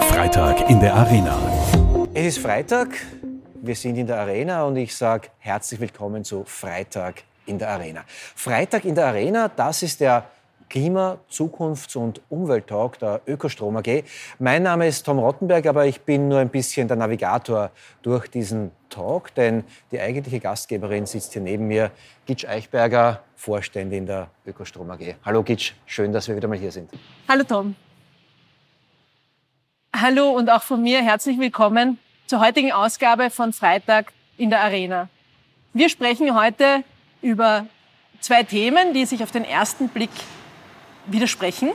Freitag in der Arena. Es ist Freitag, wir sind in der Arena und ich sage herzlich willkommen zu Freitag in der Arena. Freitag in der Arena, das ist der Klima-, Zukunfts- und Umwelttalk der Ökostrom AG. Mein Name ist Tom Rottenberg, aber ich bin nur ein bisschen der Navigator durch diesen Talk, denn die eigentliche Gastgeberin sitzt hier neben mir, Gitsch Eichberger, Vorständin der Ökostrom AG. Hallo Gitsch, schön, dass wir wieder mal hier sind. Hallo Tom. Hallo und auch von mir herzlich willkommen zur heutigen Ausgabe von Freitag in der Arena. Wir sprechen heute über zwei Themen, die sich auf den ersten Blick widersprechen,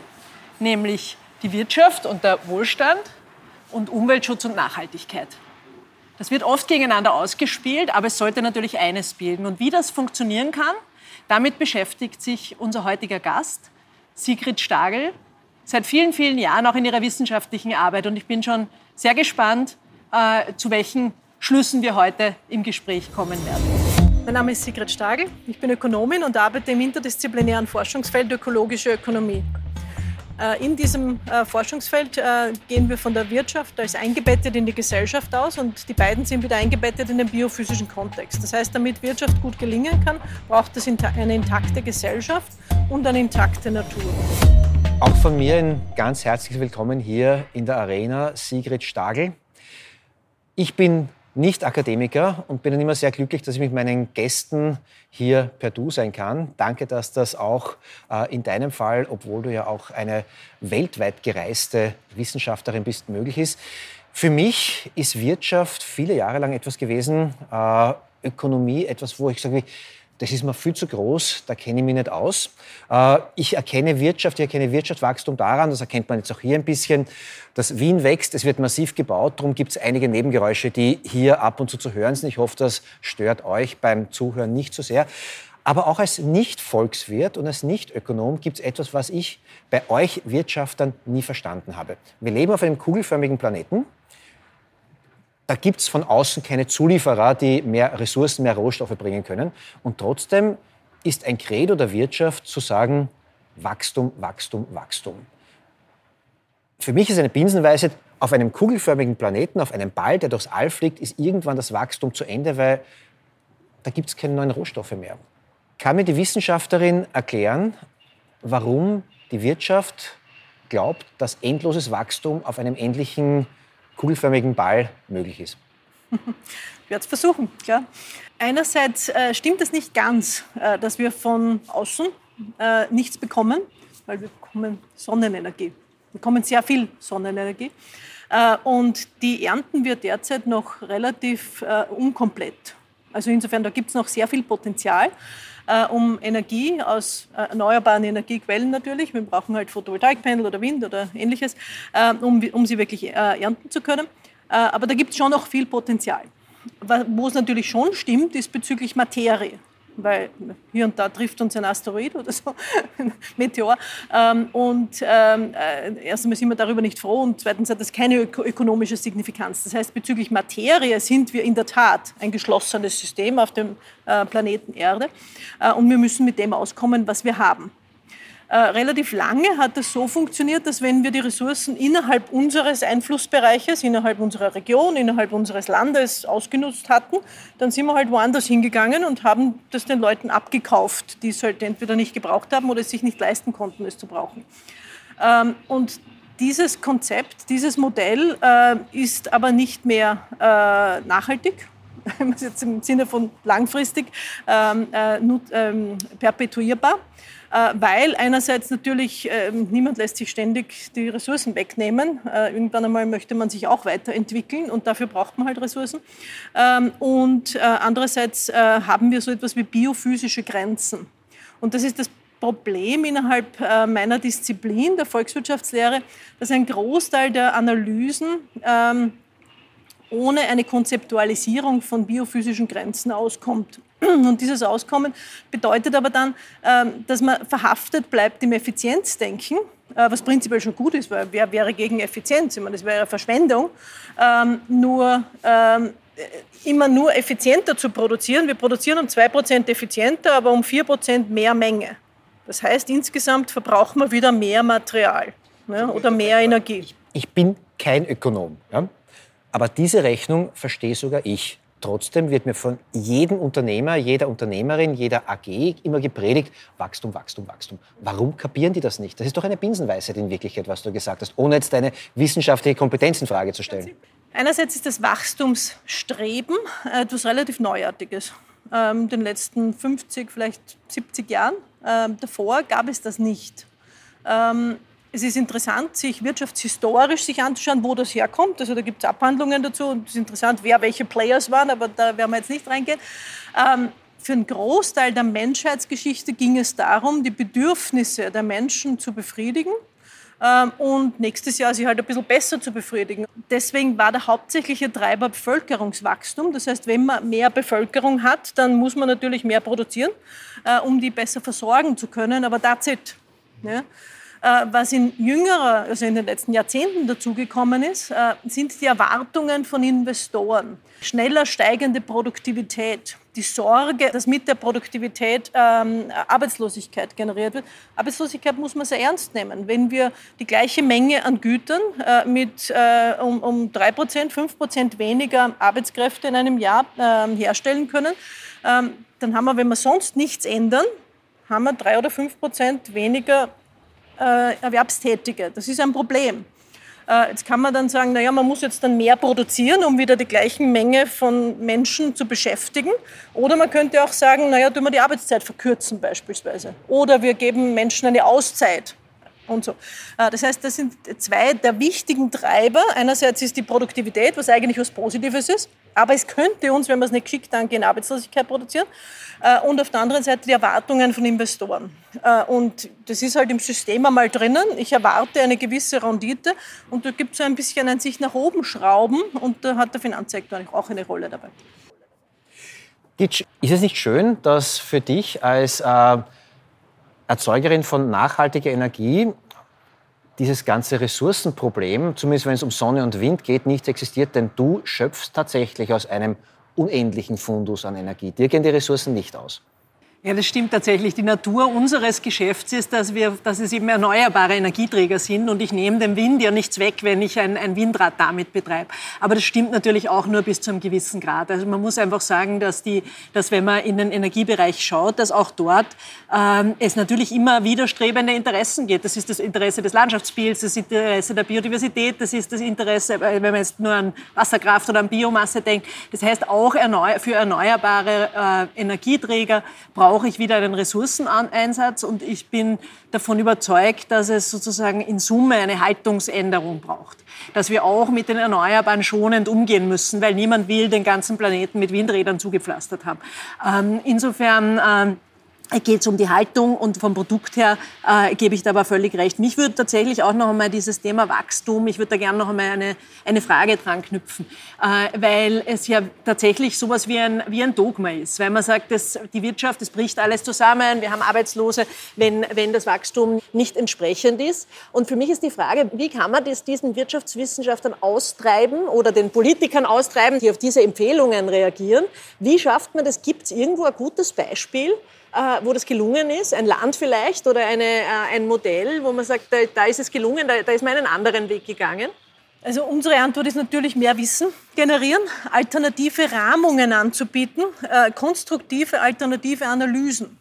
nämlich die Wirtschaft und der Wohlstand und Umweltschutz und Nachhaltigkeit. Das wird oft gegeneinander ausgespielt, aber es sollte natürlich eines bilden. Und wie das funktionieren kann, damit beschäftigt sich unser heutiger Gast, Sigrid Stagel, seit vielen, vielen Jahren auch in ihrer wissenschaftlichen Arbeit. Und ich bin schon sehr gespannt, äh, zu welchen Schlüssen wir heute im Gespräch kommen werden. Mein Name ist Sigrid Stagel. Ich bin Ökonomin und arbeite im interdisziplinären Forschungsfeld Ökologische Ökonomie. Äh, in diesem äh, Forschungsfeld äh, gehen wir von der Wirtschaft als eingebettet in die Gesellschaft aus und die beiden sind wieder eingebettet in den biophysischen Kontext. Das heißt, damit Wirtschaft gut gelingen kann, braucht es eine intakte Gesellschaft und eine intakte Natur. Auch von mir ein ganz herzliches Willkommen hier in der Arena, Sigrid Stagel. Ich bin nicht Akademiker und bin dann immer sehr glücklich, dass ich mit meinen Gästen hier per Du sein kann. Danke, dass das auch äh, in deinem Fall, obwohl du ja auch eine weltweit gereiste Wissenschaftlerin bist, möglich ist. Für mich ist Wirtschaft viele Jahre lang etwas gewesen, äh, Ökonomie, etwas, wo ich sage, das ist mir viel zu groß, da kenne ich mich nicht aus. Äh, ich erkenne Wirtschaft, ich erkenne Wirtschaftswachstum daran, das erkennt man jetzt auch hier ein bisschen, dass Wien wächst, es wird massiv gebaut, darum gibt es einige Nebengeräusche, die hier ab und zu zu hören sind. Ich hoffe, das stört euch beim Zuhören nicht so sehr. Aber auch als Nicht-Volkswirt und als Nicht-Ökonom gibt es etwas, was ich bei euch Wirtschaftern nie verstanden habe. Wir leben auf einem kugelförmigen Planeten. Da gibt es von außen keine Zulieferer, die mehr Ressourcen, mehr Rohstoffe bringen können. Und trotzdem ist ein Credo der Wirtschaft zu sagen, Wachstum, Wachstum, Wachstum. Für mich ist eine Binsenweise, auf einem kugelförmigen Planeten, auf einem Ball, der durchs All fliegt, ist irgendwann das Wachstum zu Ende, weil da gibt es keine neuen Rohstoffe mehr. Kann mir die Wissenschaftlerin erklären, warum die Wirtschaft glaubt, dass endloses Wachstum auf einem endlichen kugelförmigen Ball möglich ist? Ich werde es versuchen, klar. Einerseits äh, stimmt es nicht ganz, äh, dass wir von außen äh, nichts bekommen, weil wir bekommen Sonnenenergie. Wir bekommen sehr viel Sonnenenergie. Äh, und die ernten wir derzeit noch relativ äh, unkomplett. Also insofern, da gibt es noch sehr viel Potenzial äh, um Energie aus äh, erneuerbaren Energiequellen natürlich. Wir brauchen halt Photovoltaikpanel oder Wind oder ähnliches, äh, um, um sie wirklich äh, ernten zu können. Äh, aber da gibt es schon noch viel Potenzial. Wo es natürlich schon stimmt, ist bezüglich Materie weil hier und da trifft uns ein Asteroid oder so, ein Meteor. Ähm, und ähm, äh, erstens sind wir darüber nicht froh und zweitens hat das keine ökonomische Signifikanz. Das heißt, bezüglich Materie sind wir in der Tat ein geschlossenes System auf dem äh, Planeten Erde äh, und wir müssen mit dem auskommen, was wir haben. Äh, relativ lange hat es so funktioniert, dass wenn wir die Ressourcen innerhalb unseres Einflussbereiches, innerhalb unserer Region, innerhalb unseres Landes ausgenutzt hatten, dann sind wir halt woanders hingegangen und haben das den Leuten abgekauft, die es halt entweder nicht gebraucht haben oder es sich nicht leisten konnten, es zu brauchen. Ähm, und dieses Konzept, dieses Modell äh, ist aber nicht mehr äh, nachhaltig jetzt im Sinne von langfristig ähm, äh, ähm, perpetuierbar. Äh, weil einerseits natürlich ähm, niemand lässt sich ständig die Ressourcen wegnehmen. Äh, irgendwann einmal möchte man sich auch weiterentwickeln und dafür braucht man halt Ressourcen. Ähm, und äh, andererseits haben wir so etwas wie biophysische Grenzen. Und das ist das Problem innerhalb meiner Disziplin, der Volkswirtschaftslehre, dass ein Großteil der Analysen ähm, ohne eine Konzeptualisierung von biophysischen Grenzen auskommt. Und dieses Auskommen bedeutet aber dann, ähm, dass man verhaftet bleibt im Effizienzdenken, äh, was prinzipiell schon gut ist, weil wer wäre gegen Effizienz? Ich meine, das wäre Verschwendung. Ähm, nur ähm, immer nur effizienter zu produzieren. Wir produzieren um 2% effizienter, aber um 4% mehr Menge. Das heißt, insgesamt verbrauchen wir wieder mehr Material. ne, oder mehr Energie. Ich bin kein Ökonom, ja? aber diese Rechnung verstehe sogar ich. Trotzdem wird mir von jedem Unternehmer, jeder Unternehmerin, jeder AG immer gepredigt, Wachstum, Wachstum, Wachstum. Warum kapieren die das nicht? Das ist doch eine Binsenweisheit in Wirklichkeit, was du gesagt hast, ohne jetzt deine wissenschaftliche Kompetenz in Frage zu stellen. Einerseits ist das Wachstumsstreben etwas relativ Neuartiges. Ähm, in den letzten 50, vielleicht 70 Jahren ähm, davor gab es das nicht. Es ist interessant, sich wirtschaftshistorisch sich anzuschauen, wo das herkommt. Also da gibt es Abhandlungen dazu und es ist interessant, wer welche Players waren, aber da werden wir jetzt nicht reingehen. Ähm, für einen Großteil der Menschheitsgeschichte ging es darum, die Bedürfnisse der Menschen zu befriedigen ähm, und nächstes Jahr sie halt ein bisschen besser zu befriedigen. Deswegen war der hauptsächliche Treiber Bevölkerungswachstum. Das heißt, wenn man mehr Bevölkerung hat, dann muss man natürlich mehr produzieren, äh, um die besser versorgen zu können. Aber that's it. Ja? Äh, was in jüngerer, also in den letzten Jahrzehnten dazugekommen ist, äh, sind die Erwartungen von Investoren. Schneller steigende Produktivität, die Sorge, dass mit der Produktivität ähm, Arbeitslosigkeit generiert wird. Arbeitslosigkeit muss man sehr ernst nehmen. Wenn wir die gleiche Menge an Gütern äh, mit um, um 3%, 5% weniger Arbeitskräfte in einem Jahr äh, herstellen können, ähm, dann haben wir, wenn wir sonst nichts ändern, haben wir 3 oder 5% weniger äh, Erwerbstätige. Das ist ein Problem. Äh, jetzt kann man dann sagen, naja, man muss jetzt dann mehr produzieren, um wieder die gleiche Menge von Menschen zu beschäftigen. Oder man könnte auch sagen, naja, tun wir die Arbeitszeit verkürzen beispielsweise. Oder wir geben Menschen eine Auszeit und so. Äh, das heißt, das sind zwei der wichtigen Treiber. Einerseits ist die Produktivität, was eigentlich was Positives ist, aber es könnte uns, wenn wir es nicht geschickt angehen, Arbeitslosigkeit produzieren. Äh, und auf der anderen Seite die Erwartungen von Investoren. Äh, und das ist halt im System einmal drinnen. Ich erwarte eine gewisse Rendite und da gibt es so ein bisschen ein sich nach oben schrauben und da hat der Finanzsektor auch eine Rolle dabei. Gitsch, ist es nicht schön, dass für dich als äh Erzeugerin von nachhaltiger Energie dieses ganze Ressourcenproblem, zumindest wenn es um Sonne und Wind geht, nicht existiert, denn du schöpfst tatsächlich aus einem unendlichen Fundus an Energie. Dir gehen die Ressourcen nicht aus. Ja, das stimmt tatsächlich. Die Natur unseres Geschäfts ist, dass, wir, dass es eben erneuerbare Energieträger sind. Und ich nehme dem Wind ja nichts weg, wenn ich ein, ein Windrad damit betreibe. Aber das stimmt natürlich auch nur bis zu einem gewissen Grad. Also man muss einfach sagen, dass, die, dass wenn man in den Energiebereich schaut, dass auch dort ähm, es natürlich immer widerstrebende Interessen gibt. Das ist das Interesse des Landschaftsbilds, das Interesse der Biodiversität, das ist das Interesse, wenn man jetzt nur an Wasserkraft oder an Biomasse denkt. Das heißt, auch für erneuerbare äh, Energieträger braucht brauche ich wieder einen Ressourceneinsatz und ich bin davon überzeugt, dass es sozusagen in Summe eine Haltungsänderung braucht. Dass wir auch mit den Erneuerbaren schonend umgehen müssen, weil niemand will den ganzen Planeten mit Windrädern zugepflastert haben. Ähm, insofern ähm, geht es um die Haltung und vom Produkt her äh, gebe ich da aber völlig recht. Mich würde tatsächlich auch noch einmal dieses Thema Wachstum, ich würde da gerne noch einmal eine, eine Frage dran knüpfen, äh, weil es ja tatsächlich sowas wie ein, wie ein Dogma ist, weil man sagt, dass die Wirtschaft, es bricht alles zusammen, wir haben Arbeitslose, wenn, wenn das Wachstum nicht entsprechend ist. Und für mich ist die Frage, wie kann man das diesen Wirtschaftswissenschaftlern austreiben oder den Politikern austreiben, die auf diese Empfehlungen reagieren? Wie schafft man das? Gibt es irgendwo ein gutes Beispiel? Äh, wo das gelungen ist, ein Land vielleicht oder eine, äh, ein Modell, wo man sagt, da, da ist es gelungen, da, da ist man einen anderen Weg gegangen? Also unsere Antwort ist natürlich mehr Wissen generieren, alternative Rahmungen anzubieten, äh, konstruktive alternative Analysen.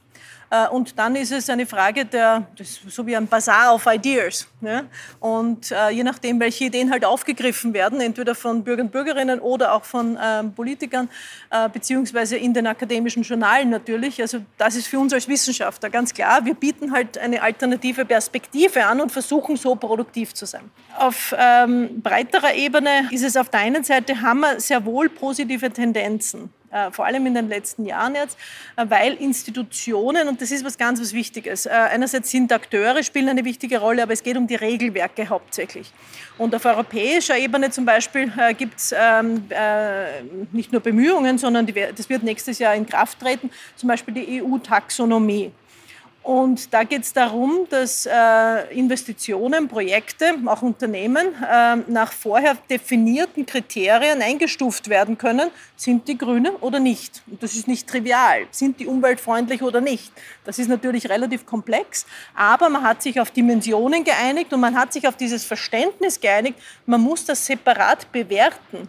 Äh, und dann ist es eine Frage der, so wie ein Bazar of Ideas. Ja? Und äh, je nachdem, welche Ideen halt aufgegriffen werden, entweder von Bürgern und Bürgerinnen oder auch von ähm, Politikern, äh, beziehungsweise in den akademischen Journalen natürlich. Also das ist für uns als Wissenschaftler ganz klar. Wir bieten halt eine alternative Perspektive an und versuchen so produktiv zu sein. Auf ähm, breiterer Ebene ist es auf der einen Seite, haben wir sehr wohl positive Tendenzen. Äh, vor allem in den letzten Jahren jetzt, äh, weil Institutionen, und das ist was ganz was Wichtiges, äh, einerseits sind Akteure, spielen eine wichtige Rolle, aber es geht um die Regelwerke hauptsächlich. Und auf europäischer Ebene zum Beispiel gibt es ähm, äh, nicht nur Bemühungen, sondern das wird nächstes Jahr in Kraft treten, zum Beispiel die EU-Taxonomie. Und da geht es darum, dass äh, Investitionen, Projekte, auch Unternehmen äh, nach vorher definierten Kriterien eingestuft werden können. Sind die grüne oder nicht? Und das ist nicht trivial. Sind die umweltfreundlich oder nicht? Das ist natürlich relativ komplex, aber man hat sich auf Dimensionen geeinigt und man hat sich auf dieses Verständnis geeinigt, man muss das separat bewerten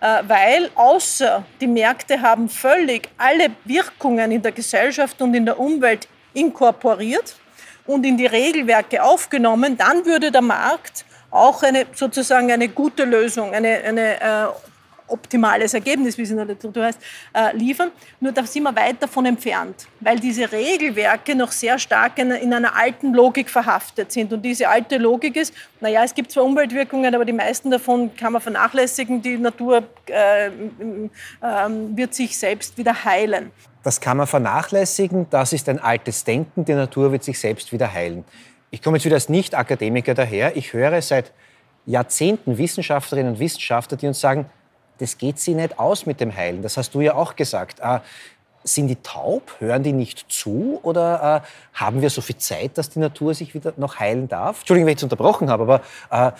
äh, weil außer die Märkte haben völlig alle Wirkungen in der Gesellschaft und in der Umwelt inkorporiert und in die Regelwerke aufgenommen, dann würde der Markt auch eine, sozusagen eine gute Lösung, eine, eine äh, optimales Ergebnis, wie es in der Literatur heißt, äh, liefern. Nur da sind wir weit davon entfernt, weil diese Regelwerke noch sehr stark in, in, einer alten Logik verhaftet sind. Und diese alte Logik ist, naja, es gibt zwar Umweltwirkungen, aber die meisten davon kann man vernachlässigen. Die Natur äh, äh, wird sich selbst wieder heilen. Das kann man vernachlässigen, das ist ein altes Denken, die Natur wird sich selbst wieder heilen. Ich komme jetzt wieder als Nicht-Akademiker daher. Ich höre seit Jahrzehnten Wissenschaftlerinnen und Wissenschaftler, die uns sagen, das geht sie nicht aus mit dem Heilen. Das hast du ja auch gesagt. Äh, sind die taub? Hören die nicht zu? Oder äh, haben wir so viel Zeit, dass die Natur sich wieder noch heilen darf? Entschuldigung, wenn ich jetzt unterbrochen habe, aber äh,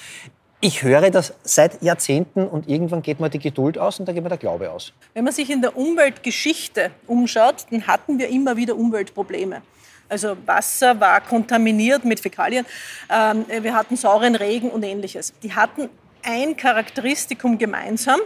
ich höre das seit Jahrzehnten und irgendwann geht mir die Geduld aus und dann geht mir der Glaube aus. Wenn man sich in der Umweltgeschichte umschaut, dann hatten wir immer wieder Umweltprobleme. Also Wasser war kontaminiert mit Fäkalien, ähm, wir hatten sauren Regen und ähnliches. Die hatten ein Charakteristikum gemeinsam,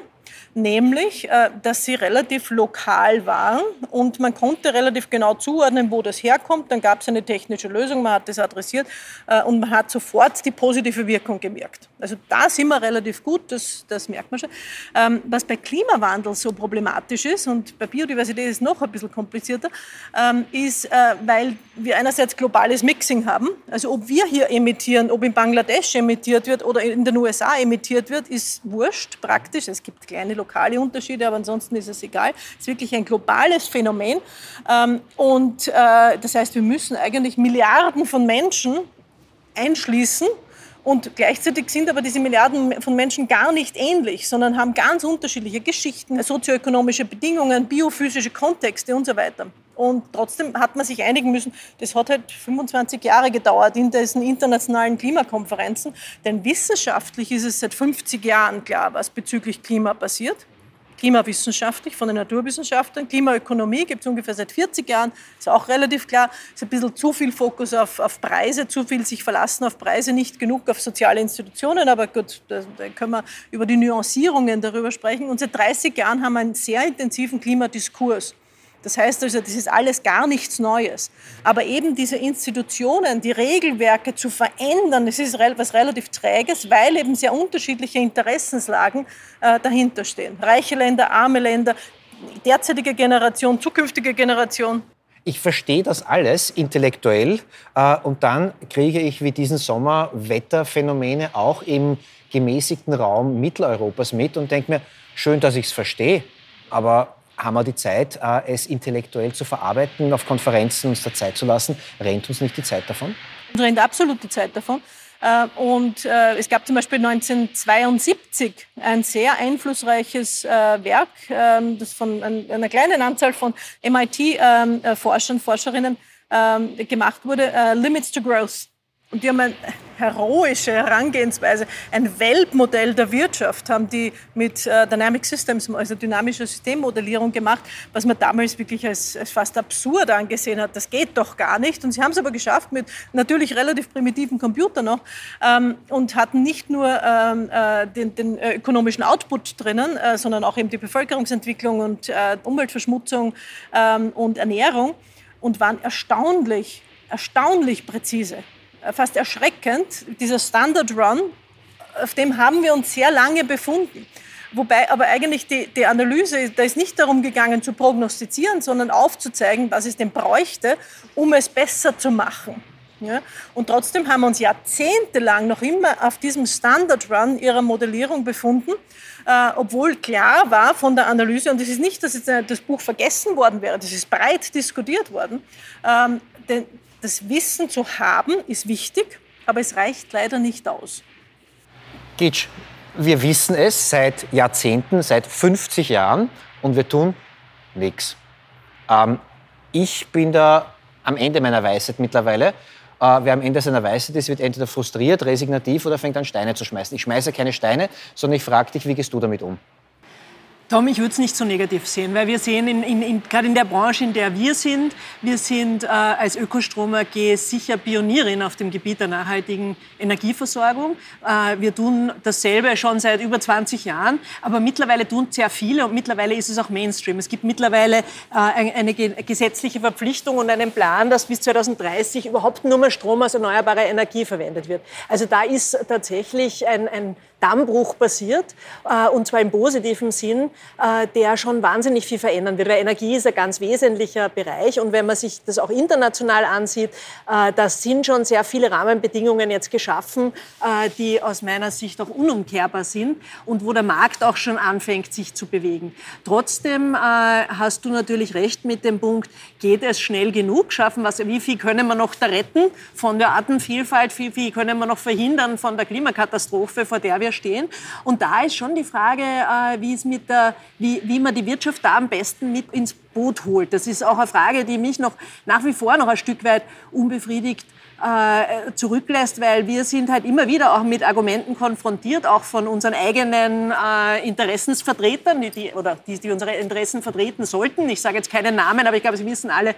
nämlich, äh, dass sie relativ lokal waren und man konnte relativ genau zuordnen, wo das herkommt. Dann gab es eine technische Lösung, man hat das adressiert äh, und man hat sofort die positive Wirkung gemerkt. Also da sind wir relativ gut, das, das merkt man schon. Ähm, was bei Klimawandel so problematisch ist und bei Biodiversität ist es noch ein bisschen komplizierter, ähm, ist, äh, weil wir einerseits globales Mixing haben. Also ob wir hier emittieren, ob in Bangladesch emittiert wird oder in den USA emittiert wird, ist wurscht praktisch. Es gibt kleine lokale Unterschiede, aber ansonsten ist es egal. Es ist wirklich ein globales Phänomen. Ähm, und äh, das heißt, wir müssen eigentlich Milliarden von Menschen einschließen, und gleichzeitig sind aber diese Milliarden von Menschen gar nicht ähnlich, sondern haben ganz unterschiedliche Geschichten, sozioökonomische Bedingungen, biophysische Kontexte und so weiter. Und trotzdem hat man sich einigen müssen, das hat halt 25 Jahre gedauert in diesen internationalen Klimakonferenzen. Denn wissenschaftlich ist es seit 50 Jahren klar, was bezüglich Klima passiert. Klimawissenschaftlich von den Naturwissenschaftlern. Klimaökonomie gibt es ungefähr seit 40 Jahren, ist auch relativ klar. Ist ein bisschen zu viel Fokus auf, auf Preise, zu viel sich verlassen auf Preise, nicht genug auf soziale Institutionen. Aber gut, da, da können wir über die Nuancierungen darüber sprechen. Und seit 30 Jahren haben wir einen sehr intensiven Klimadiskurs. Das heißt also, das ist alles gar nichts Neues. Aber eben diese Institutionen, die Regelwerke zu verändern, das ist was relativ Träges, weil eben sehr unterschiedliche Interessenslagen äh, dahinter. Reiche Länder, arme Länder, derzeitige Generation, zukünftige Generation. Ich verstehe das alles intellektuell äh, und dann kriege ich wie diesen Sommer Wetterphänomene auch im gemäßigten Raum Mitteleuropas mit und denke mir, schön, dass ich es verstehe, aber haben wir die Zeit, äh, es intellektuell zu verarbeiten, auf Konferenzen uns da Zeit zu lassen? Rennt uns nicht die Zeit davon? Rennt absolut die Zeit davon. Äh, und äh, es gab zum Beispiel 1972 ein sehr einflussreiches Werk, ähm, das von einer kleinen Anzahl von MIT-Forschern, ähm, Forscherinnen ähm, gemacht wurde, Limits to Growth. Und die haben eine heroische Herangehensweise, ein Weltmodell der Wirtschaft haben die mit äh, Dynamic Systems, also dynamischer Systemmodellierung gemacht, was man damals wirklich als, als, fast absurd angesehen hat. Das geht doch gar nicht. Und sie haben es aber geschafft mit natürlich relativ primitiven Computern noch ähm, und hatten nicht nur ähm, äh, den, den äh, ökonomischen Output drinnen, äh, sondern auch eben die Bevölkerungsentwicklung und äh, Umweltverschmutzung ähm, und Ernährung und waren erstaunlich, erstaunlich präzise. Äh, fast erschreckend, dieser Standard Run, auf dem haben wir uns sehr lange befunden. Wobei aber eigentlich die, die Analyse, da ist nicht darum gegangen zu prognostizieren, sondern aufzuzeigen, was es denn bräuchte, um es besser zu machen. Ja? Und trotzdem haben wir uns jahrzehntelang noch immer auf diesem Standard Run ihrer Modellierung befunden, äh, obwohl klar war von der Analyse, und es ist nicht, dass jetzt das Buch vergessen worden wäre, das ist breit diskutiert worden, ähm, denn das Wissen zu haben ist wichtig, aber es reicht leider nicht aus. Gitsch, wir wissen es seit Jahrzehnten, seit 50 Jahren und wir tun nichts. Ähm, ich bin da am Ende meiner Weisheit mittlerweile. Äh, wer am Ende seiner Weisheit ist, wird entweder frustriert, resignativ oder fängt an, Steine zu schmeißen. Ich schmeiße keine Steine, sondern ich frage dich, wie gehst du damit um? Tom, ich würde es nicht so negativ sehen, weil wir sehen, in, in, in, gerade in der Branche, in der wir sind, wir sind äh, als Ökostrom AG sicher Pionierin auf dem Gebiet der nachhaltigen Energieversorgung. Äh, wir tun dasselbe schon seit über 20 Jahren, aber mittlerweile tun sehr viele und mittlerweile ist es auch Mainstream. Es gibt mittlerweile äh, eine gesetzliche Verpflichtung und einen Plan, dass bis 2030 überhaupt nur mehr Strom aus erneuerbarer Energie verwendet wird. Also da ist tatsächlich ein, ein Dammbruch passiert, äh, und zwar im positiven Sinn, äh, der schon wahnsinnig viel verändern wird. Weil Energie ist ein ganz wesentlicher Bereich und wenn man sich das auch international ansieht, äh, da sind schon sehr viele Rahmenbedingungen jetzt geschaffen, die aus meiner Sicht auch unumkehrbar sind und wo der Markt auch schon anfängt, sich zu bewegen. Trotzdem hast du natürlich recht mit dem Punkt, geht es schnell genug? Schaffen was, wie viel können wir noch da retten von der Artenvielfalt? Wie viel können wir noch verhindern von der Klimakatastrophe, vor der wir stehen. Und da ist schon die Frage, äh, wie, es mit der, wie, wie man die Wirtschaft da am besten mit ins Boot holt. Das ist auch eine Frage, die mich noch nach wie vor noch ein Stück weit unbefriedigt äh, zurücklässt, weil wir sind halt immer wieder auch mit Argumenten konfrontiert, auch von unseren eigenen äh, Interessensvertretern, die, die, oder die, die unsere Interessen vertreten sollten. Ich sage jetzt keinen Namen, aber ich glaube, Sie wissen alle, äh,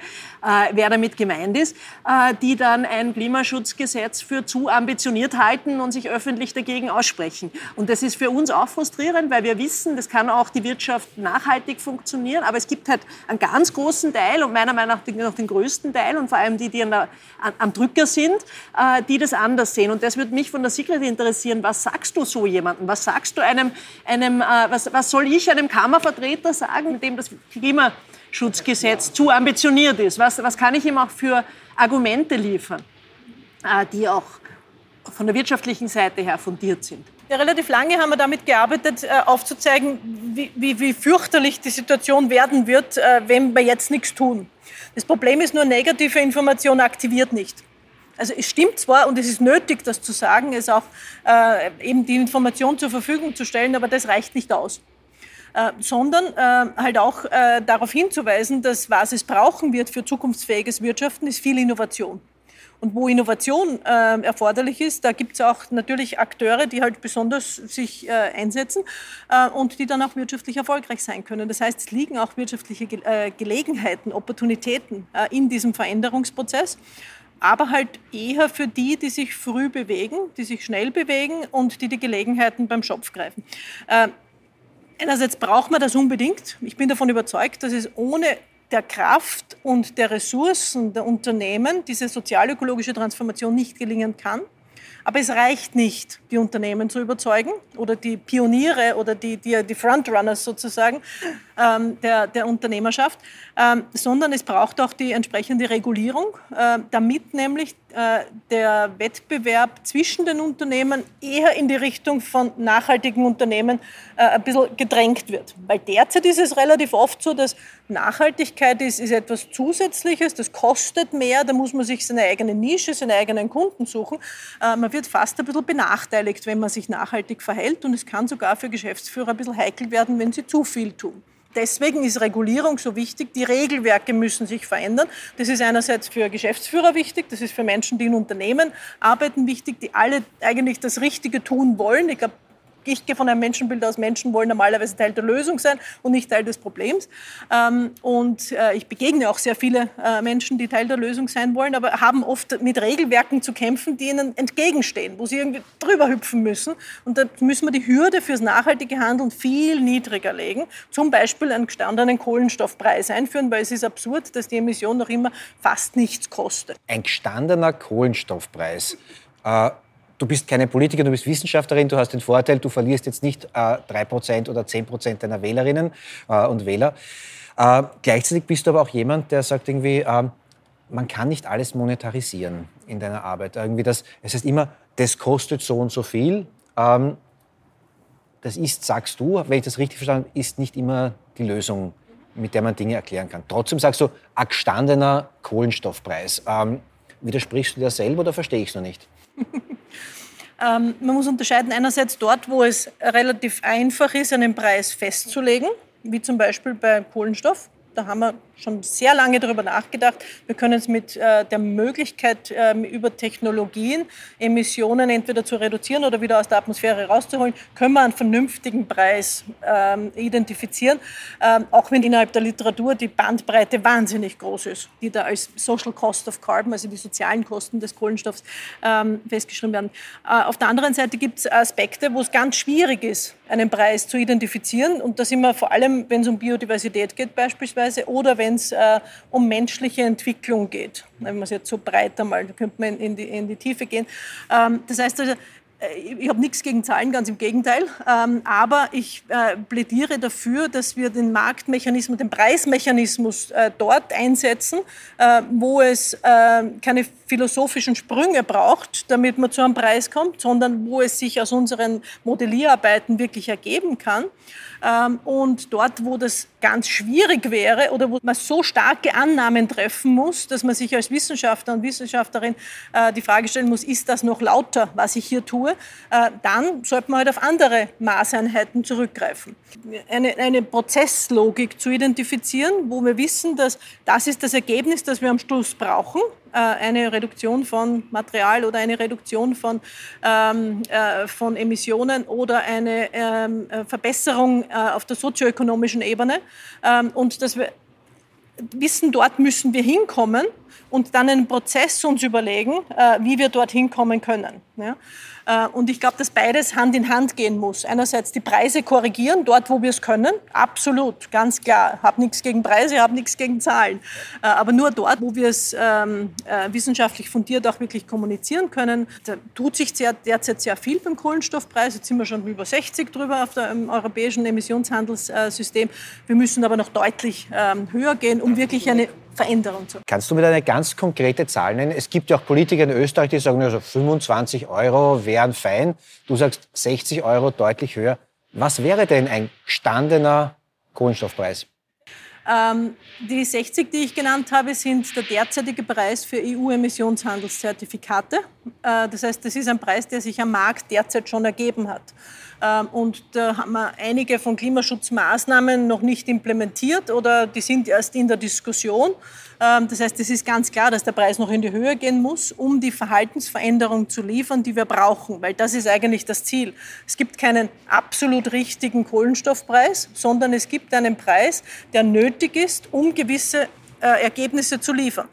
wer damit gemeint ist, äh, die dann ein Klimaschutzgesetz für zu ambitioniert halten und sich öffentlich dagegen aussprechen. Und das ist für uns auch frustrierend, weil wir wissen, das kann auch die Wirtschaft nachhaltig funktionieren, aber es gibt halt einen ganz großen Teil und meiner Meinung nach noch den größten Teil und vor allem die, die an der, an, am Drücker sind, äh, die das anders sehen. Und das würde mich von der Secret interessieren. Was sagst du so jemandem? Was sagst du einem, einem äh, was, was soll ich einem Kammervertreter sagen, mit dem das Klimaschutzgesetz zu ambitioniert ist? Was, was kann ich ihm auch für Argumente liefern, äh, die auch von der wirtschaftlichen Seite her fundiert sind? Ja, relativ lange haben wir damit gearbeitet, aufzuzeigen, wie, wie, wie fürchterlich die Situation werden wird, wenn wir jetzt nichts tun. Das Problem ist nur, negative Information aktiviert nicht. Also es stimmt zwar und es ist nötig, das zu sagen, es auch äh, eben die Information zur Verfügung zu stellen, aber das reicht nicht aus. Äh, sondern äh, halt auch äh, darauf hinzuweisen, dass was es brauchen wird für zukunftsfähiges Wirtschaften, ist viel Innovation. Und wo Innovation äh, erforderlich ist, da gibt es auch natürlich Akteure, die halt besonders sich äh, einsetzen äh, und die dann auch wirtschaftlich erfolgreich sein können. Das heißt, es liegen auch wirtschaftliche Ge äh, Gelegenheiten, Opportunitäten äh, in diesem Veränderungsprozess aber halt eher für die, die sich früh bewegen, die sich schnell bewegen und die die Gelegenheiten beim Schopf greifen. Äh, einerseits braucht man das unbedingt. Ich bin davon überzeugt, dass es ohne der Kraft und der Ressourcen der Unternehmen diese sozialökologische Transformation nicht gelingen kann. Aber es reicht nicht, die Unternehmen zu überzeugen oder die Pioniere oder die, die, die Frontrunners sozusagen ähm, der, der Unternehmerschaft, ähm, sondern es braucht auch die entsprechende Regulierung, äh, damit nämlich äh, der Wettbewerb zwischen den Unternehmen eher in die Richtung von nachhaltigen Unternehmen äh, ein bisschen gedrängt wird. Weil derzeit ist es relativ oft so, dass Nachhaltigkeit ist, ist etwas Zusätzliches, das kostet mehr, da muss man sich seine eigene Nische, seine eigenen Kunden suchen. Äh, man wird fast ein bisschen benachteiligt, wenn man sich nachhaltig verhält und es kann sogar für Geschäftsführer ein bisschen heikel werden, wenn sie zu viel tun. Deswegen ist Regulierung so wichtig. Die Regelwerke müssen sich verändern. Das ist einerseits für Geschäftsführer wichtig, das ist für Menschen, die in Unternehmen arbeiten, wichtig, die alle eigentlich das Richtige tun wollen. Ich glaube, ich gehe von einem Menschenbild aus, Menschen wollen normalerweise Teil der Lösung sein und nicht Teil des Problems. Ähm, und äh, ich begegne auch sehr viele äh, Menschen, die Teil der Lösung sein wollen, aber haben oft mit Regelwerken zu kämpfen, die ihnen entgegenstehen, wo sie irgendwie drüber hüpfen müssen. Und da müssen wir die Hürde fürs nachhaltige Handeln viel niedriger legen. Zum Beispiel einen gestandenen Kohlenstoffpreis einführen, weil es ist absurd, dass die Emission noch immer fast nichts kostet. Ein gestandener Kohlenstoffpreis. Äh du bist keine Politikerin, du bist Wissenschaftlerin, du hast den Vorteil, du verlierst jetzt nicht äh, 3% oder 10% deiner Wählerinnen äh, und Wähler. Äh, gleichzeitig bist du aber auch jemand, der sagt irgendwie, äh, man kann nicht alles monetarisieren in deiner Arbeit. Irgendwie das, es heißt immer, das kostet so und so viel. Ähm, das ist, sagst du, wenn ich das richtig verstanden habe, ist nicht immer die Lösung, mit der man Dinge erklären kann. Trotzdem sagst du, ein gestandener Kohlenstoffpreis. Ähm, widersprichst du dir selber oder verstehe ich es noch nicht? Ähm, man muss unterscheiden einerseits dort, wo es relativ einfach ist, einen Preis festzulegen, wie zum Beispiel bei Kohlenstoff. Da haben wir schon sehr lange darüber nachgedacht. Wir können es mit äh, der Möglichkeit, ähm, über Technologien Emissionen entweder zu reduzieren oder wieder aus der Atmosphäre rauszuholen, können wir einen vernünftigen Preis ähm, identifizieren. Ähm, auch wenn innerhalb der Literatur die Bandbreite wahnsinnig groß ist, die da als Social Cost of Carbon, also die sozialen Kosten des Kohlenstoffs, ähm, festgeschrieben werden. Äh, auf der anderen Seite gibt es Aspekte, wo es ganz schwierig ist, einen Preis zu identifizieren. Und da sind wir vor allem, wenn es um Biodiversität geht beispielsweise oder wenn es äh, um menschliche Entwicklung geht. Wenn man es jetzt so breiter mal, da könnte man in die, in die Tiefe gehen. Ähm, das heißt also, äh, ich habe nichts gegen Zahlen, ganz im Gegenteil. Ähm, aber ich äh, plädiere dafür, dass wir den Marktmechanismus, den Preismechanismus äh, dort einsetzen, wo es keine philosophischen Sprünge braucht, damit man zu einem Preis kommt, sondern wo es sich aus unseren Modellierarbeiten wirklich ergeben kann. Ähm, und dort, wo das ganz schwierig wäre oder wo man so starke Annahmen treffen muss, dass man sich als Wissenschaftler und Wissenschaftlerin äh, die Frage stellen muss, ist das noch lauter, was ich hier tue, äh, dann sollte man halt auf andere Maßeinheiten zurückgreifen. Eine, eine Prozesslogik zu identifizieren, wo wir wissen, dass das ist das Ergebnis, das wir am Schluss brauchen, eine Reduktion von Material oder eine Reduktion von, ähm, äh, von Emissionen oder eine ähm, äh, Verbesserung äh, auf der sozioökonomischen Ebene. Ähm, und dass wir wissen, dort müssen wir hinkommen und dann einen Prozess uns überlegen, äh, wie wir dort hinkommen können. Ja? Äh, und ich glaube, dass beides Hand in Hand gehen muss. Einerseits die Preise korrigieren, dort, wo wir es können, absolut, ganz klar. Habe nichts gegen Preise, habe nichts gegen Zahlen. Äh, aber nur dort, wo wir es ähm, äh, wissenschaftlich fundiert auch wirklich kommunizieren können. Da tut sich derzeit sehr viel beim Kohlenstoffpreis. Jetzt sind wir schon über 60 drüber auf dem europäischen Emissionshandelssystem. Wir müssen aber noch deutlich ähm, höher gehen, um wirklich eine Veränderung zu. Kannst du mir eine ganz konkrete Zahl nennen? Es gibt ja auch Politiker in Österreich, die sagen, also 25 Euro wären fein. Du sagst 60 Euro deutlich höher. Was wäre denn ein gestandener Kohlenstoffpreis? Ähm, die 60, die ich genannt habe, sind der derzeitige Preis für EU-Emissionshandelszertifikate. Äh, das heißt, das ist ein Preis, der sich am Markt derzeit schon ergeben hat. Ähm, und da haben wir einige von Klimaschutzmaßnahmen noch nicht implementiert oder die sind erst in der Diskussion. Ähm, das heißt, es ist ganz klar, dass der Preis noch in die Höhe gehen muss, um die Verhaltensveränderung zu liefern, die wir brauchen, weil das ist eigentlich das Ziel. Es gibt keinen absolut richtigen Kohlenstoffpreis, sondern es gibt einen Preis, der nötig ist, um gewisse äh, Ergebnisse zu liefern.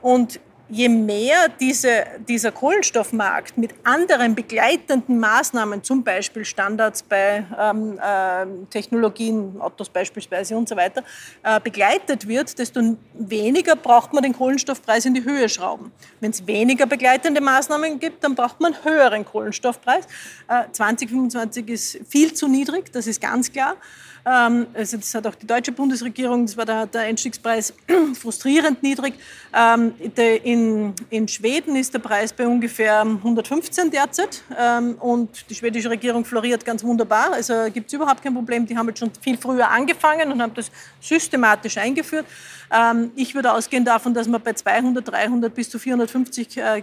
Und je mehr diese, dieser Kohlenstoffmarkt mit anderen begleitenden Maßnahmen, zum Beispiel Standards bei ähm, äh, Technologien, Autos beispielsweise und so weiter, äh, begleitet wird, desto weniger braucht man den Kohlenstoffpreis in die Höhe schrauben. Wenn es weniger begleitende Maßnahmen gibt, dann braucht man höheren Kohlenstoffpreis. Äh, 2025 ist viel zu niedrig, das ist ganz klar. Ähm, also das hat auch die deutsche Bundesregierung, das war der, der Einstiegspreis frustrierend niedrig. Ähm, in, in, Schweden ist der Preis bei ungefähr 115 derzeit ähm, und die schwedische Regierung floriert ganz wunderbar. Also gibt es überhaupt kein Problem. Die haben jetzt schon viel früher angefangen und haben das systematisch eingeführt. Ähm, ich würde ausgehen davon, dass man bei 200, 300 bis zu 450 äh, äh,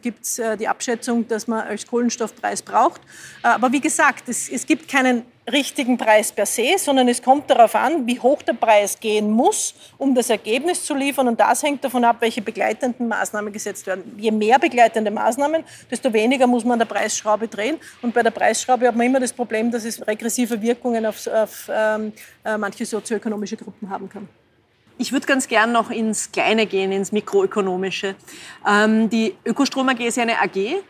gibt es äh, die Abschätzung, dass man als Kohlenstoffpreis braucht. Äh, aber wie gesagt, es, es gibt keinen richtigen Preis per se, sondern es kommt darauf an, wie hoch der Preis gehen muss, um das Ergebnis zu liefern. Und das hängt davon ab, welche begleitenden Maßnahmen gesetzt werden. Je mehr begleitende Maßnahmen, desto weniger muss man an der Preisschraube drehen. Und bei der Preisschraube hat man immer das Problem, dass es regressive Wirkungen auf, auf ähm, äh, manche sozioökonomische Gruppen haben kann. Ich würde ganz gern noch ins Kleine gehen, ins Mikroökonomische. Ähm, die Ökostrom AG ist ja eine AG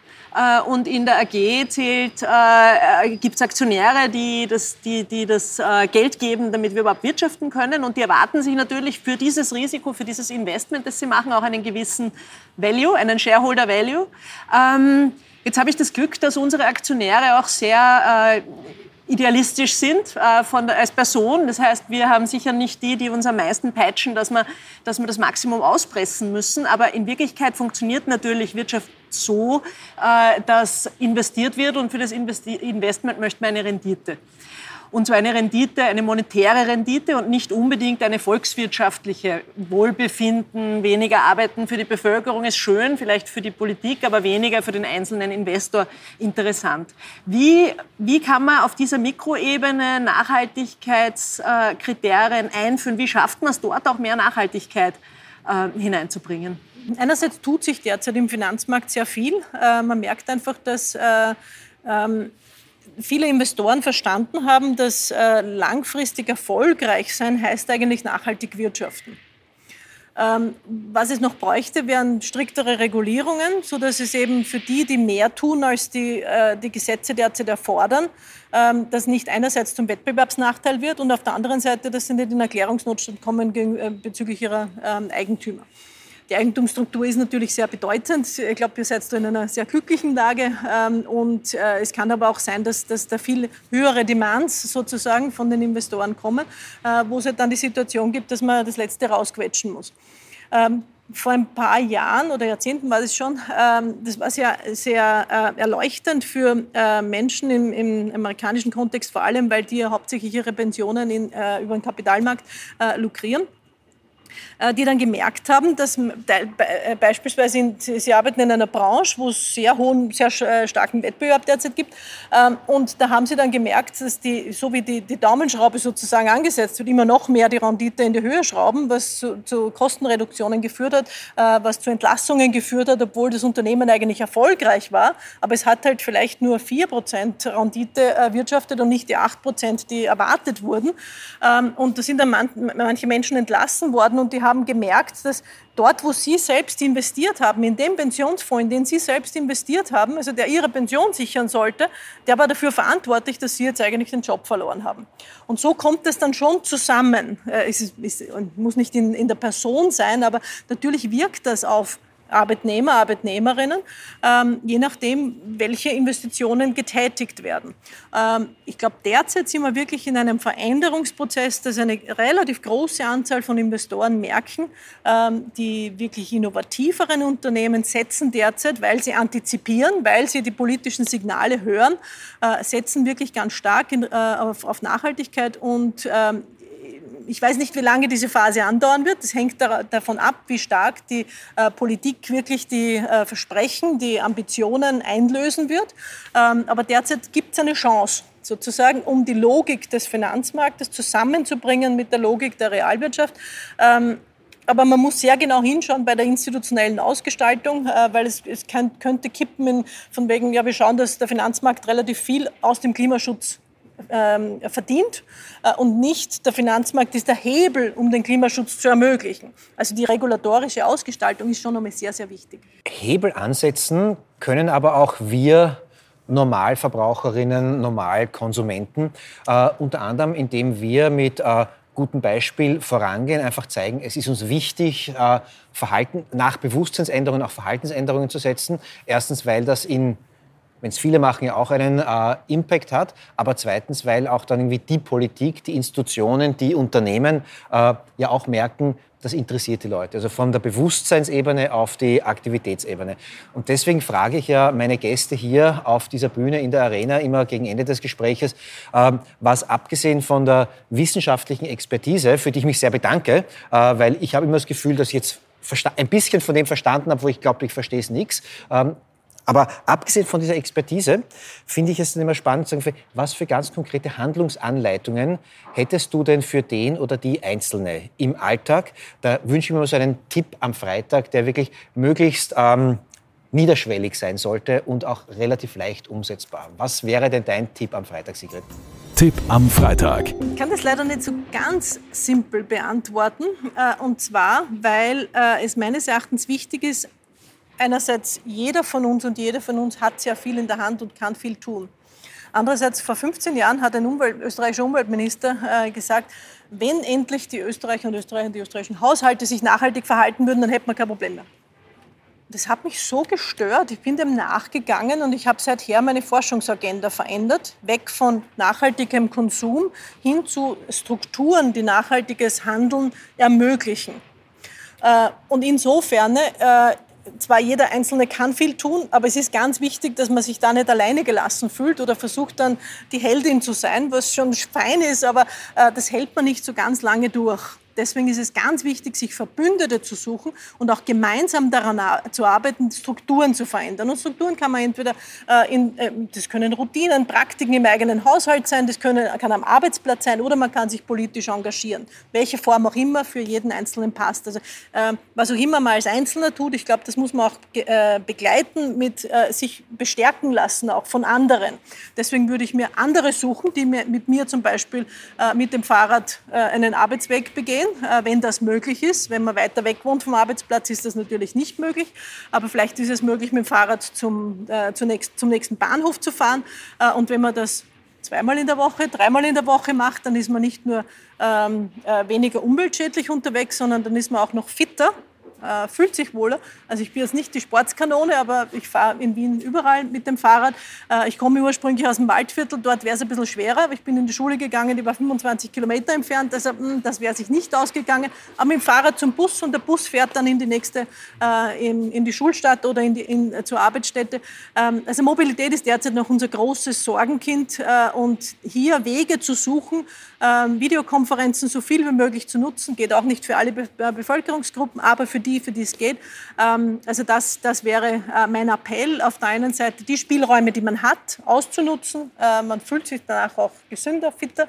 und in der AG zählt, äh, äh gibt es Aktionäre, die das, die, die das äh, Geld geben, damit wir überhaupt wirtschaften können. Und die erwarten sich natürlich für dieses Risiko, für dieses Investment, das sie machen, auch einen gewissen Value, einen Shareholder Value. Ähm, jetzt habe ich das Glück, dass unsere Aktionäre auch sehr äh, idealistisch sind äh, von als Person. Das heißt, wir haben sicher nicht die, die uns am meisten peitschen, dass wir, dass wir das Maximum auspressen müssen. Aber in Wirklichkeit funktioniert natürlich Wirtschaft so, äh, dass investiert wird und für das Investment möchte man eine Rendite. Und zwar eine Rendite, eine monetäre Rendite und nicht unbedingt eine volkswirtschaftliche. Wohlbefinden, weniger Arbeiten für die Bevölkerung ist schön, vielleicht für die Politik, aber weniger für den einzelnen Investor interessant. Wie, wie kann man auf dieser Mikroebene Nachhaltigkeitskriterien einführen? Wie schafft man es dort auch mehr Nachhaltigkeit äh, hineinzubringen? Einerseits tut sich derzeit im Finanzmarkt sehr viel. Äh, man merkt einfach, dass äh, ähm, viele Investoren verstanden haben, dass äh, langfristig erfolgreich sein heißt eigentlich nachhaltig wirtschaften. Ähm, was es noch bräuchte, wären striktere Regulierungen, sodass es eben für die, die mehr tun, als die, die Gesetze derzeit erfordern, ähm, das nicht einerseits zum Wettbewerbsnachteil wird und auf der anderen Seite, dass sie nicht in Erklärungsnotstand kommen bezüglich ihrer Eigentümer. Die Eigentumsstruktur ist natürlich sehr bedeutend. Ich glaube, ihr seid da in einer sehr glücklichen Lage. Ähm, und äh, es kann aber auch sein, dass, dass da viel höhere Demands sozusagen von den Investoren kommen, äh, wo es halt dann die Situation gibt, dass man das Letzte rausquetschen muss. Ähm, vor ein paar Jahren oder Jahrzehnten war das schon, ähm, das war sehr, sehr äh, erleuchtend für Menschen im, im, amerikanischen Kontext, vor allem, weil die ja hauptsächlich ihre Pensionen in, über den Kapitalmarkt lukrieren. Äh, die dann gemerkt haben, dass äh, beispielsweise in, sie arbeiten in einer Branche, wo es sehr hohen, sehr äh, starken Wettbewerb derzeit gibt. Ähm, und da haben sie dann gemerkt, dass die, so wie die, die Daumenschraube sozusagen angesetzt wird, immer noch mehr die Rendite in die Höhe schrauben, was zu, zu Kostenreduktionen geführt hat, was zu Entlassungen geführt hat, obwohl das Unternehmen eigentlich erfolgreich war. Aber es hat halt vielleicht nur 4% Rendite erwirtschaftet und nicht die 8%, die erwartet wurden. Ähm, und da sind dann manche Menschen entlassen worden und die haben gemerkt, dass dort, wo sie selbst investiert haben, in dem Pensionsfonds, in den sie selbst investiert haben, also der ihre Pension sichern sollte, der war dafür verantwortlich, dass sie jetzt eigentlich den Job verloren haben. Und so kommt es dann schon zusammen. Äh, es, ist, es muss nicht in, in der Person sein, aber natürlich wirkt das auf Arbeitnehmer, Arbeitnehmerinnen, ähm, je nachdem, welche Investitionen getätigt werden. Ähm, ich glaube, derzeit sind wir wirklich in einem Veränderungsprozess, dass eine relativ große Anzahl von Investoren merken, ähm, die wirklich innovativeren Unternehmen setzen derzeit, weil sie antizipieren, weil sie die politischen Signale hören, äh, setzen wirklich ganz stark in, äh, auf, auf, Nachhaltigkeit und ähm, ich weiß nicht, wie lange diese Phase andauern wird. Das hängt davon ab, wie stark die äh, Politik wirklich die äh, Versprechen, die Ambitionen einlösen wird. Ähm, aber derzeit gibt es eine Chance sozusagen, um die Logik des Finanzmarktes zusammenzubringen mit der Logik der Realwirtschaft. Ähm, aber man muss sehr genau hinschauen bei der institutionellen Ausgestaltung, äh, weil es, es könnte kippen in, von wegen, ja, wir schauen, dass der Finanzmarkt relativ viel aus dem Klimaschutz ähm, verdient äh, und nicht der Finanzmarkt ist der Hebel, um den Klimaschutz zu ermöglichen. Also die regulatorische Ausgestaltung ist schon nochmal sehr, sehr wichtig. Hebel ansetzen können aber auch wir Normalverbraucherinnen, Normalkonsumenten, äh, unter anderem indem wir mit äh, gutem Beispiel vorangehen, einfach zeigen, es ist uns wichtig, äh, Verhalten, nach Bewusstseinsänderungen auch Verhaltensänderungen zu setzen. Erstens, weil das in wenn es viele machen, ja auch einen äh, Impact hat. Aber zweitens, weil auch dann irgendwie die Politik, die Institutionen, die Unternehmen äh, ja auch merken, das interessiert die Leute. Also von der Bewusstseinsebene auf die Aktivitätsebene. Und deswegen frage ich ja meine Gäste hier auf dieser Bühne in der Arena immer gegen Ende des Gespräches, äh, was abgesehen von der wissenschaftlichen Expertise, für die ich mich sehr bedanke, äh, weil ich habe immer das Gefühl, dass ich jetzt ein bisschen von dem verstanden habe, wo ich glaube, ich verstehe es nichts. Aber abgesehen von dieser Expertise finde ich es dann immer spannend zu sagen, was für ganz konkrete Handlungsanleitungen hättest du denn für den oder die Einzelne im Alltag? Da wünsche ich mir mal so einen Tipp am Freitag, der wirklich möglichst ähm, niederschwellig sein sollte und auch relativ leicht umsetzbar. Was wäre denn dein Tipp am Freitag, Sigrid? Tipp am Freitag. Ich kann das leider nicht so ganz simpel beantworten. Äh, und zwar, weil äh, es meines Erachtens wichtig ist, einerseits jeder von uns und jede von uns hat sehr viel in der Hand und kann viel tun. Andererseits, vor 15 Jahren hat ein Umwelt, österreichischer Umweltminister äh, gesagt, wenn endlich die Österreicher und Österreicher, die österreichischen Haushalte sich nachhaltig verhalten würden, dann hätten wir kein Problem mehr. Das hat mich so gestört. Ich bin dem nachgegangen und ich habe seither meine Forschungsagenda verändert, weg von nachhaltigem Konsum hin zu Strukturen, die nachhaltiges Handeln ermöglichen. Äh, und insofern äh, zwar jeder Einzelne kann viel tun, aber es ist ganz wichtig, dass man sich da nicht alleine gelassen fühlt oder versucht dann die Heldin zu sein, was schon fein ist, aber äh, das hält man nicht so ganz lange durch. Deswegen ist es ganz wichtig, sich Verbündete zu suchen und auch gemeinsam daran zu arbeiten, Strukturen zu verändern. Und Strukturen kann man entweder äh, in, äh, das können Routinen, Praktiken im eigenen Haushalt sein, das können, kann am Arbeitsplatz sein oder man kann sich politisch engagieren. Welche Form auch immer für jeden Einzelnen passt. Also äh, was auch immer man als Einzelner tut, ich glaube, das muss man auch äh, begleiten, mit äh, sich bestärken lassen, auch von anderen. Deswegen würde ich mir andere suchen, die mir, mit mir zum Beispiel äh, mit dem Fahrrad einen Arbeitsweg begehen wenn das möglich ist. Wenn man weiter weg wohnt vom Arbeitsplatz, ist das natürlich nicht möglich. Aber vielleicht ist es möglich, mit dem Fahrrad zum, äh, zunächst, zum nächsten Bahnhof zu fahren. Äh, und wenn man das zweimal in der Woche, dreimal in der Woche macht, dann ist man nicht nur ähm, äh, weniger umweltschädlich unterwegs, sondern dann ist man auch noch fitter äh, fühlt sich wohler. Also ich bin jetzt nicht die Sportskanone, aber ich fahre in Wien überall mit dem Fahrrad. Äh, ich komme ursprünglich aus dem Waldviertel, dort wäre es ein bisschen schwerer. Ich bin in die Schule gegangen, die war 25 Kilometer entfernt, also mh, hm, das wäre sich nicht ausgegangen. Aber mit dem Fahrrad zum Bus und der Bus fährt dann in die nächste, äh, in, in, die Schulstadt oder in die, in, äh, zur Arbeitsstätte. Ähm, also Mobilität ist derzeit noch unser großes Sorgenkind äh, und hier Wege zu suchen, ähm, Videokonferenzen so viel wie möglich zu nutzen, geht auch nicht für alle Be äh, Bevölkerungsgruppen, aber für die, für die es geht. Ähm, also das, das wäre äh, mein Appell, auf der einen Seite die Spielräume, die man hat, auszunutzen. Äh, man fühlt sich danach auch gesünder, fitter.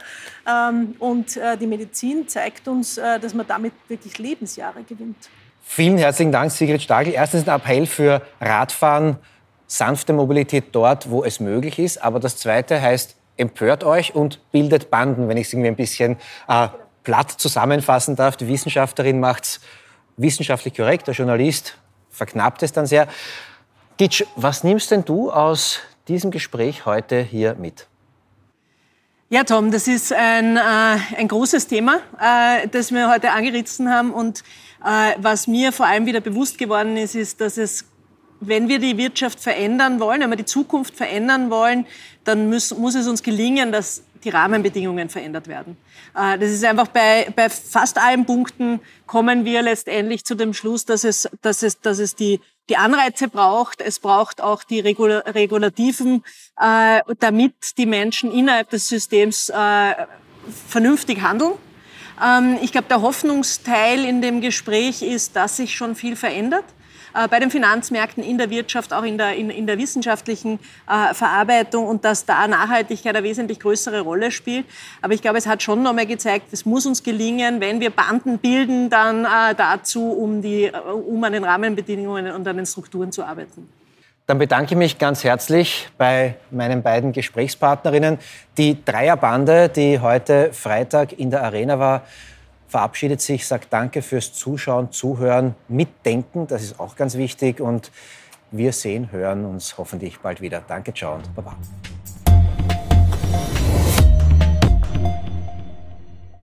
Ähm, und äh, die Medizin zeigt uns, dass man damit wirklich Lebensjahre gewinnt. Vielen herzlichen Dank, Sigrid Stagel. Erstens ein Appell für Radfahren, sanfte Mobilität dort, wo es möglich ist. Aber das Zweite heißt, empört euch und bildet Banden, wenn ich es irgendwie ein bisschen äh, platt zusammenfassen darf. Die Wissenschaftlerin macht es wissenschaftlich korrekt, der Journalist verknappt es dann sehr. Gitsch, was nimmst denn du aus diesem Gespräch heute hier mit? Ja, Tom, das ist ein, äh, ein großes Thema, äh, das wir heute angerissen haben. Und äh, was mir vor allem wieder bewusst geworden ist, ist, dass es, wenn wir die Wirtschaft verändern wollen, wenn wir die Zukunft verändern wollen, dann muss, muss es uns gelingen, dass die Rahmenbedingungen verändert werden. Äh, das ist einfach bei, bei fast allen Punkten kommen wir letztendlich zu dem Schluss, dass es, dass es, dass es die, die Anreize braucht. Es braucht auch die Regula Regulativen, äh, damit die Menschen innerhalb des Systems äh, vernünftig handeln. Ähm, ich glaube, der Hoffnungsteil in dem Gespräch ist, dass sich schon viel verändert. Äh, bei den Finanzmärkten, in der Wirtschaft, auch in der, in, in der wissenschaftlichen äh, Verarbeitung und dass da Nachhaltigkeit eine wesentlich größere Rolle spielt. Aber ich glaube, es hat schon nochmal gezeigt, es muss uns gelingen, wenn wir Banden bilden, dann äh, dazu, um, die, um an den Rahmenbedingungen und an den Strukturen zu arbeiten. Dann bedanke ich mich ganz herzlich bei meinen beiden Gesprächspartnerinnen. Die Dreierbande, die heute Freitag in der Arena war, verabschiedet sich, sagt Danke fürs Zuschauen, Zuhören, Mitdenken, das ist auch ganz wichtig und wir sehen, hören uns hoffentlich bald wieder. Danke, ciao und baba.